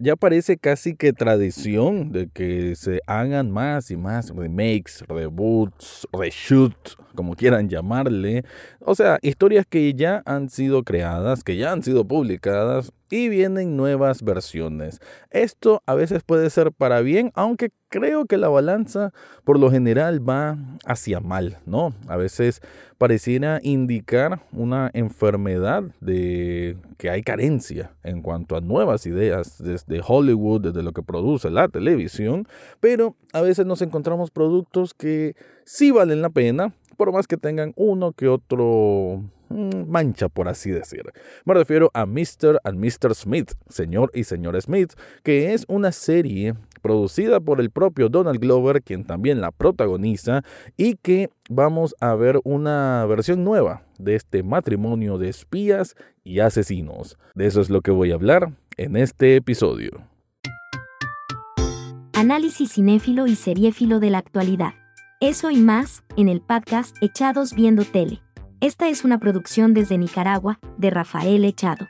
Ya parece casi que tradición de que se hagan más y más remakes, reboots, reshoots, como quieran llamarle. O sea, historias que ya han sido creadas, que ya han sido publicadas y vienen nuevas versiones. Esto a veces puede ser para bien, aunque creo que la balanza por lo general va hacia mal, ¿no? A veces pareciera indicar una enfermedad de que hay carencia en cuanto a nuevas ideas desde Hollywood, desde lo que produce la televisión, pero a veces nos encontramos productos que sí valen la pena, por más que tengan uno que otro mancha, por así decir. Me refiero a Mr. and Mr. Smith, señor y señor Smith, que es una serie producida por el propio Donald Glover, quien también la protagoniza, y que vamos a ver una versión nueva de este matrimonio de espías y asesinos. De eso es lo que voy a hablar en este episodio. Análisis cinéfilo y seriéfilo de la actualidad. Eso y más, en el podcast Echados Viendo Tele. Esta es una producción desde Nicaragua, de Rafael Echado.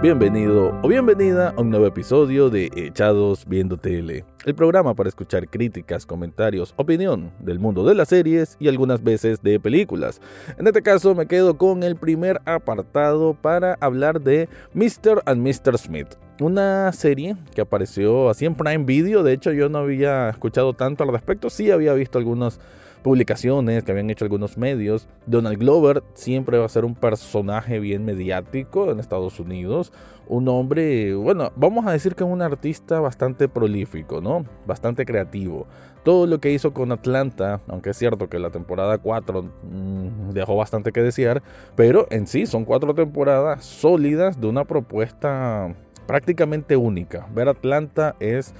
Bienvenido o bienvenida a un nuevo episodio de Echados Viendo Tele, el programa para escuchar críticas, comentarios, opinión del mundo de las series y algunas veces de películas. En este caso me quedo con el primer apartado para hablar de Mr. and Mr. Smith, una serie que apareció así en Prime Video, de hecho yo no había escuchado tanto al respecto, sí había visto algunos publicaciones que habían hecho algunos medios. Donald Glover siempre va a ser un personaje bien mediático en Estados Unidos. Un hombre, bueno, vamos a decir que es un artista bastante prolífico, ¿no? Bastante creativo. Todo lo que hizo con Atlanta, aunque es cierto que la temporada 4 mm, dejó bastante que desear, pero en sí son cuatro temporadas sólidas de una propuesta prácticamente única. Ver Atlanta es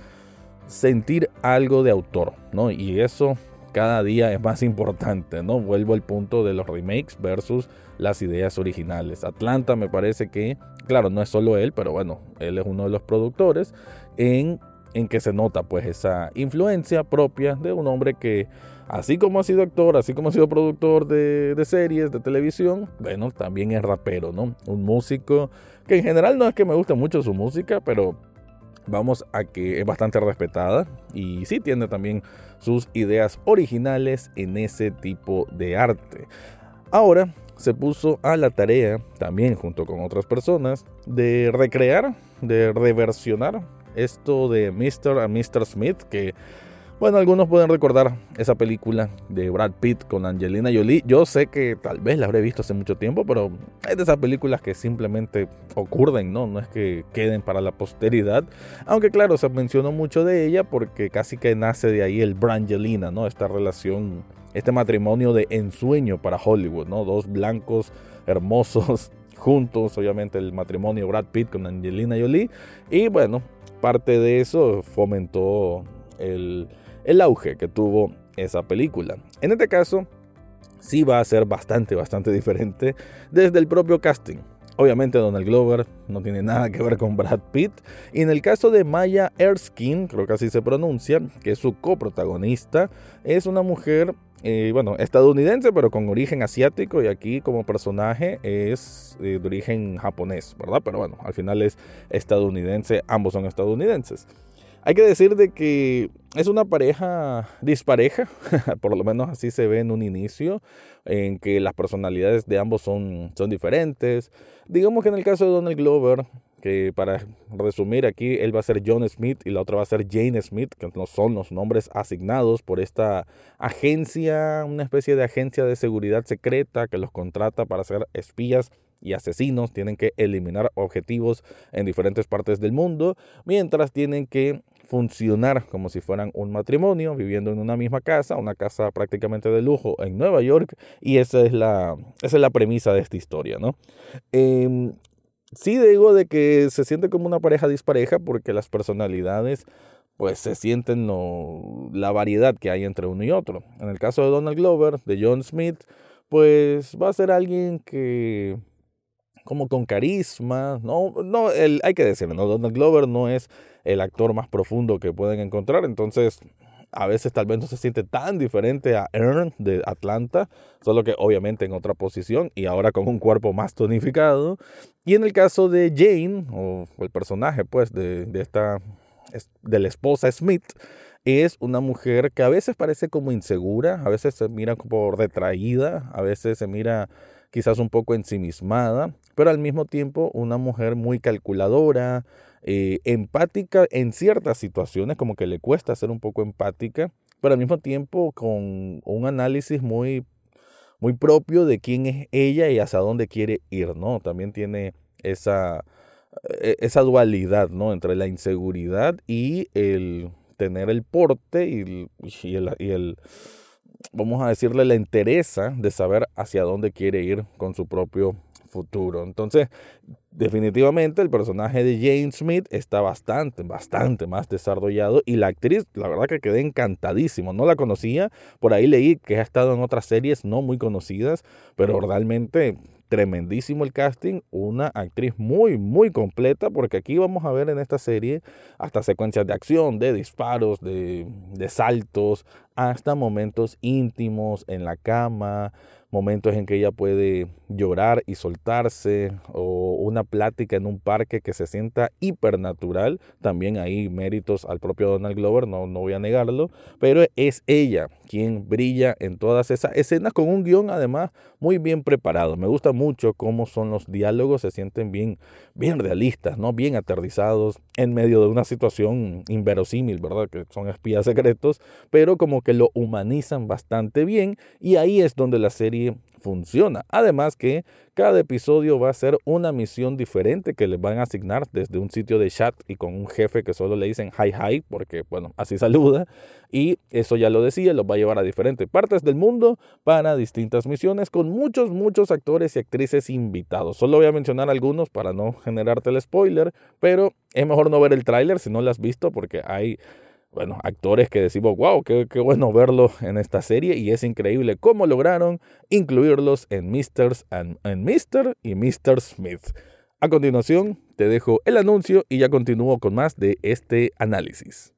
sentir algo de autor, ¿no? Y eso cada día es más importante, ¿no? Vuelvo al punto de los remakes versus las ideas originales. Atlanta me parece que, claro, no es solo él, pero bueno, él es uno de los productores en, en que se nota pues esa influencia propia de un hombre que, así como ha sido actor, así como ha sido productor de, de series, de televisión, bueno, también es rapero, ¿no? Un músico que en general no es que me guste mucho su música, pero vamos a que es bastante respetada y sí tiene también sus ideas originales en ese tipo de arte. Ahora se puso a la tarea, también junto con otras personas, de recrear, de reversionar esto de Mr. a Mr. Smith, que bueno, algunos pueden recordar esa película de Brad Pitt con Angelina Jolie. Yo sé que tal vez la habré visto hace mucho tiempo, pero es de esas películas que simplemente ocurren, ¿no? No es que queden para la posteridad. Aunque claro, se mencionó mucho de ella porque casi que nace de ahí el Brangelina, ¿no? Esta relación, este matrimonio de ensueño para Hollywood, ¿no? Dos blancos hermosos juntos, obviamente el matrimonio Brad Pitt con Angelina Jolie. Y bueno, parte de eso fomentó el el auge que tuvo esa película. En este caso, sí va a ser bastante, bastante diferente desde el propio casting. Obviamente Donald Glover no tiene nada que ver con Brad Pitt. Y en el caso de Maya Erskine, creo que así se pronuncia, que es su coprotagonista, es una mujer, eh, bueno, estadounidense, pero con origen asiático. Y aquí como personaje es eh, de origen japonés, ¿verdad? Pero bueno, al final es estadounidense, ambos son estadounidenses. Hay que decir de que es una pareja dispareja, por lo menos así se ve en un inicio, en que las personalidades de ambos son, son diferentes. Digamos que en el caso de Donald Glover, que para resumir aquí, él va a ser John Smith y la otra va a ser Jane Smith, que no son los nombres asignados por esta agencia, una especie de agencia de seguridad secreta que los contrata para ser espías y asesinos, tienen que eliminar objetivos en diferentes partes del mundo, mientras tienen que funcionar como si fueran un matrimonio, viviendo en una misma casa, una casa prácticamente de lujo en Nueva York, y esa es la, esa es la premisa de esta historia, ¿no? Eh, sí digo de que se siente como una pareja dispareja porque las personalidades pues se sienten la variedad que hay entre uno y otro. En el caso de Donald Glover, de John Smith, pues va a ser alguien que como con carisma, no, no, el, hay que decirlo, ¿no? Donald Glover no es el actor más profundo que pueden encontrar, entonces a veces tal vez no se siente tan diferente a Earn de Atlanta, solo que obviamente en otra posición y ahora con un cuerpo más tonificado. Y en el caso de Jane, o el personaje pues de, de esta, de la esposa Smith, es una mujer que a veces parece como insegura, a veces se mira como retraída, a veces se mira quizás un poco ensimismada, pero al mismo tiempo una mujer muy calculadora, eh, empática en ciertas situaciones, como que le cuesta ser un poco empática, pero al mismo tiempo con un análisis muy, muy propio de quién es ella y hacia dónde quiere ir, ¿no? También tiene esa, e, esa dualidad, ¿no? Entre la inseguridad y el tener el porte y, y, el, y el, vamos a decirle, la interesa de saber hacia dónde quiere ir con su propio futuro. Entonces, definitivamente el personaje de Jane Smith está bastante, bastante más desarrollado y la actriz, la verdad que quedé encantadísimo. No la conocía, por ahí leí que ha estado en otras series no muy conocidas, pero realmente tremendísimo el casting, una actriz muy, muy completa, porque aquí vamos a ver en esta serie hasta secuencias de acción, de disparos, de, de saltos, hasta momentos íntimos en la cama, momentos en que ella puede llorar y soltarse, o una plática en un parque que se sienta hipernatural. También hay méritos al propio Donald Glover, no, no voy a negarlo, pero es ella quien brilla en todas esas escenas con un guion además muy bien preparado. Me gusta mucho cómo son los diálogos, se sienten bien, bien realistas, ¿no? bien aterrizados en medio de una situación inverosímil, ¿verdad? Que son espías secretos, pero como que lo humanizan bastante bien y ahí es donde la serie funciona. Además que cada episodio va a ser una misión diferente que les van a asignar desde un sitio de chat y con un jefe que solo le dicen hi hi porque bueno, así saluda y eso ya lo decía, los va llevar a diferentes partes del mundo para distintas misiones con muchos muchos actores y actrices invitados. Solo voy a mencionar algunos para no generarte el spoiler, pero es mejor no ver el tráiler si no lo has visto porque hay bueno, actores que decimos, wow, qué, bueno verlo en esta serie y es increíble cómo lograron incluirlos en Mr. And, y Mr. Smith. A continuación, te dejo el anuncio y ya continúo con más de este análisis.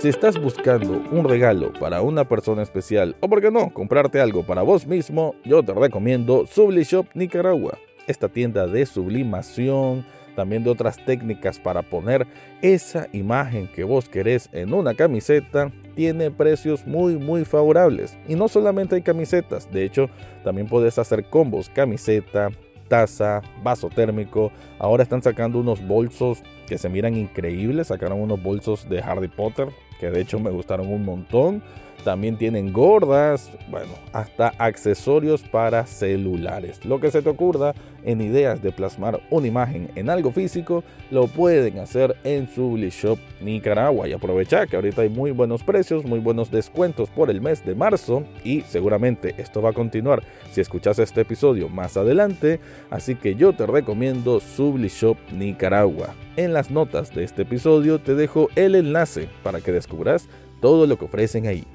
Si estás buscando un regalo para una persona especial o, por qué no, comprarte algo para vos mismo, yo te recomiendo Subli Shop Nicaragua esta tienda de sublimación, también de otras técnicas para poner esa imagen que vos querés en una camiseta, tiene precios muy muy favorables. Y no solamente hay camisetas, de hecho también puedes hacer combos, camiseta, taza, vaso térmico. Ahora están sacando unos bolsos que se miran increíbles, sacaron unos bolsos de Harry Potter que de hecho me gustaron un montón. También tienen gordas, bueno, hasta accesorios para celulares. Lo que se te ocurra en ideas de plasmar una imagen en algo físico, lo pueden hacer en Subli Shop Nicaragua. Y aprovecha que ahorita hay muy buenos precios, muy buenos descuentos por el mes de marzo. Y seguramente esto va a continuar si escuchas este episodio más adelante. Así que yo te recomiendo Subli Shop Nicaragua. En las notas de este episodio te dejo el enlace para que descubras todo lo que ofrecen ahí.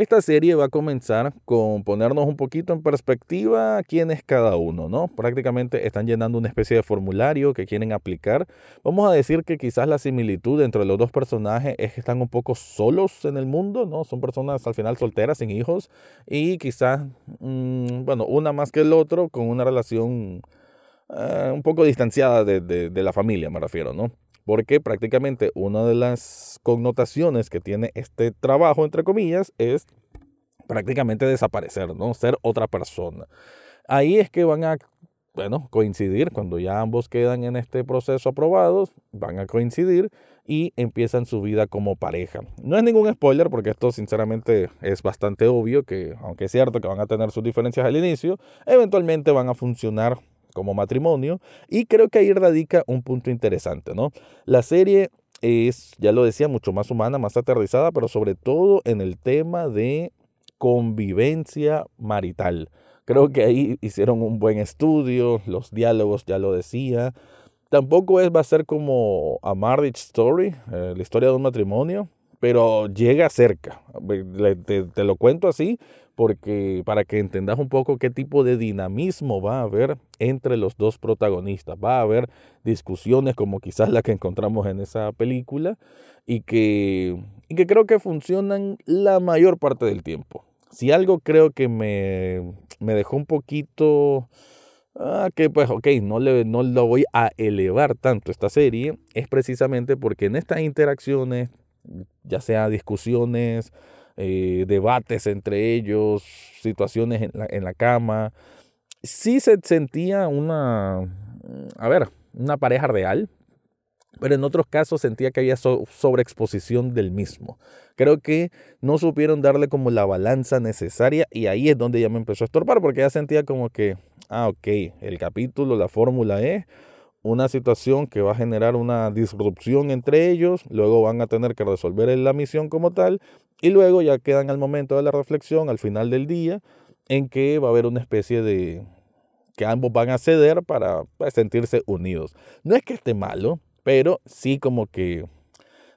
Esta serie va a comenzar con ponernos un poquito en perspectiva quién es cada uno, ¿no? Prácticamente están llenando una especie de formulario que quieren aplicar. Vamos a decir que quizás la similitud entre los dos personajes es que están un poco solos en el mundo, ¿no? Son personas al final solteras, sin hijos, y quizás, mmm, bueno, una más que el otro con una relación uh, un poco distanciada de, de, de la familia, me refiero, ¿no? Porque prácticamente una de las connotaciones que tiene este trabajo, entre comillas, es prácticamente desaparecer, ¿no? Ser otra persona. Ahí es que van a, bueno, coincidir, cuando ya ambos quedan en este proceso aprobados, van a coincidir y empiezan su vida como pareja. No es ningún spoiler porque esto sinceramente es bastante obvio que, aunque es cierto que van a tener sus diferencias al inicio, eventualmente van a funcionar como matrimonio y creo que ahí radica un punto interesante, ¿no? La serie es, ya lo decía, mucho más humana, más aterrizada, pero sobre todo en el tema de convivencia marital. Creo que ahí hicieron un buen estudio, los diálogos, ya lo decía. Tampoco es, va a ser como A Marriage Story, eh, la historia de un matrimonio, pero llega cerca. Te, lo cuento así porque para que entendas un poco qué tipo de dinamismo va a haber entre los dos protagonistas. Va a haber discusiones como quizás la que encontramos en esa película y que, y que creo que funcionan la mayor parte del tiempo. Si algo creo que me, me dejó un poquito Ah, que pues ok, no, le, no lo voy a elevar tanto esta serie, es precisamente porque en estas interacciones, ya sea discusiones, eh, debates entre ellos, situaciones en la, en la cama, sí se sentía una, a ver, una pareja real, pero en otros casos sentía que había sobreexposición del mismo. Creo que no supieron darle como la balanza necesaria y ahí es donde ya me empezó a estorbar porque ya sentía como que, ah, ok, el capítulo, la fórmula es una situación que va a generar una disrupción entre ellos, luego van a tener que resolver la misión como tal y luego ya quedan al momento de la reflexión, al final del día, en que va a haber una especie de que ambos van a ceder para pues, sentirse unidos. No es que esté malo, pero sí como que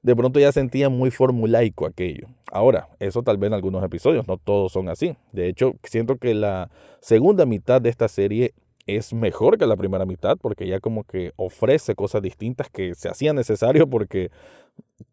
de pronto ya sentía muy formulaico aquello. Ahora, eso tal vez en algunos episodios, no todos son así. De hecho, siento que la segunda mitad de esta serie es mejor que la primera mitad porque ya como que ofrece cosas distintas que se hacían necesario porque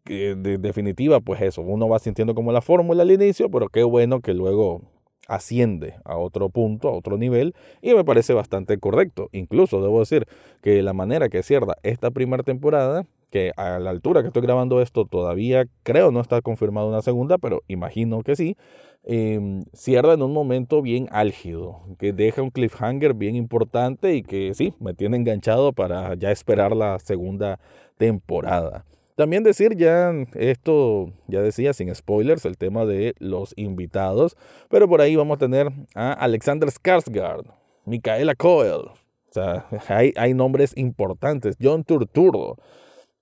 de definitiva pues eso, uno va sintiendo como la fórmula al inicio, pero qué bueno que luego asciende a otro punto, a otro nivel, y me parece bastante correcto. Incluso debo decir que la manera que cierra esta primera temporada, que a la altura que estoy grabando esto todavía creo no está confirmada una segunda, pero imagino que sí, eh, cierra en un momento bien álgido, que deja un cliffhanger bien importante y que sí, me tiene enganchado para ya esperar la segunda temporada. También decir ya esto, ya decía, sin spoilers, el tema de los invitados, pero por ahí vamos a tener a Alexander Skarsgård, Micaela Coel, o sea, hay, hay nombres importantes, John Turturro,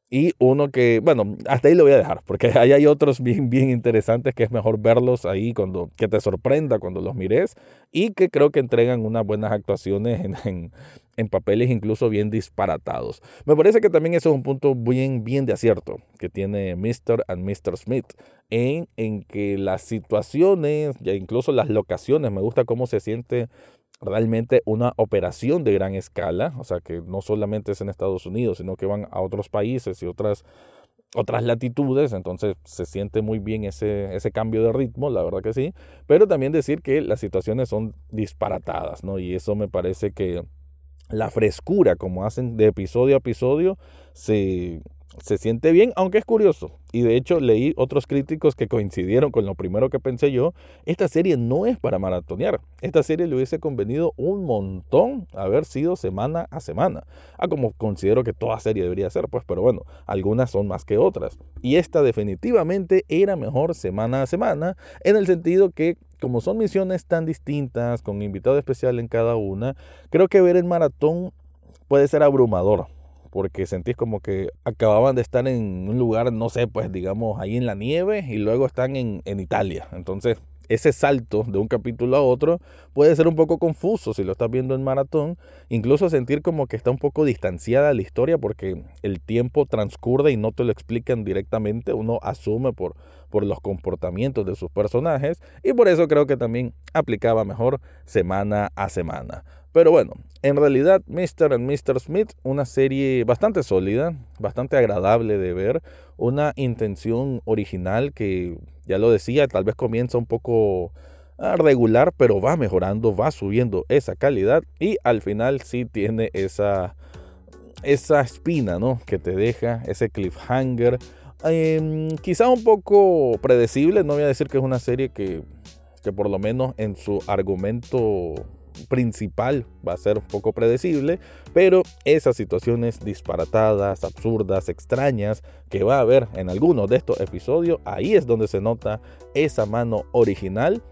y uno que, bueno, hasta ahí lo voy a dejar, porque ahí hay otros bien, bien interesantes que es mejor verlos ahí cuando, que te sorprenda cuando los mires y que creo que entregan unas buenas actuaciones en, en, papeles incluso bien disparatados. Me parece que también eso es un punto bien, bien de acierto que tiene Mr. and Mr. Smith en, en que las situaciones, ya incluso las locaciones, me gusta cómo se siente realmente una operación de gran escala, o sea que no solamente es en Estados Unidos, sino que van a otros países y otras, otras latitudes, entonces se siente muy bien ese, ese cambio de ritmo, la verdad que sí, pero también decir que las situaciones son disparatadas, ¿no? Y eso me parece que la frescura como hacen de episodio a episodio se, se siente bien, aunque es curioso. Y de hecho leí otros críticos que coincidieron con lo primero que pensé yo. Esta serie no es para maratonear. Esta serie le hubiese convenido un montón haber sido semana a semana. Ah, como considero que toda serie debería ser, pues, pero bueno, algunas son más que otras. Y esta definitivamente era mejor semana a semana, en el sentido que como son misiones tan distintas, con invitado especial en cada una, creo que ver el maratón puede ser abrumador porque sentís como que acababan de estar en un lugar, no sé, pues digamos ahí en la nieve y luego están en, en Italia. Entonces, ese salto de un capítulo a otro puede ser un poco confuso si lo estás viendo en maratón, incluso sentir como que está un poco distanciada la historia porque el tiempo transcurre y no te lo explican directamente, uno asume por, por los comportamientos de sus personajes y por eso creo que también aplicaba mejor semana a semana. Pero bueno, en realidad Mr. and Mr. Smith, una serie bastante sólida, bastante agradable de ver, una intención original que, ya lo decía, tal vez comienza un poco regular, pero va mejorando, va subiendo esa calidad y al final sí tiene esa, esa espina, ¿no? Que te deja, ese cliffhanger. Em, quizá un poco predecible, no voy a decir que es una serie que, que por lo menos en su argumento principal va a ser un poco predecible, pero esas situaciones disparatadas, absurdas, extrañas que va a haber en algunos de estos episodios, ahí es donde se nota esa mano original.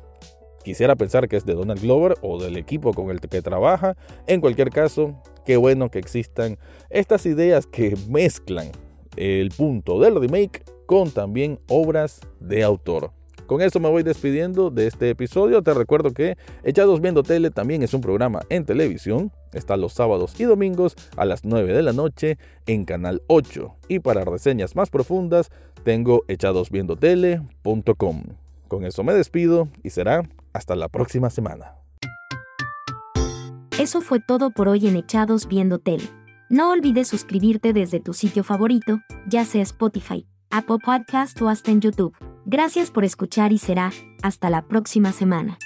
Quisiera pensar que es de Donald Glover o del equipo con el que trabaja. En cualquier caso, qué bueno que existan estas ideas que mezclan el punto del remake con también obras de autor. Con eso me voy despidiendo de este episodio. Te recuerdo que Echados Viendo Tele también es un programa en televisión. Está los sábados y domingos a las 9 de la noche en Canal 8. Y para reseñas más profundas tengo echadosviendotele.com. Con eso me despido y será hasta la próxima semana. Eso fue todo por hoy en Echados Viendo Tele. No olvides suscribirte desde tu sitio favorito, ya sea Spotify, Apple Podcast o hasta en YouTube. Gracias por escuchar y será hasta la próxima semana.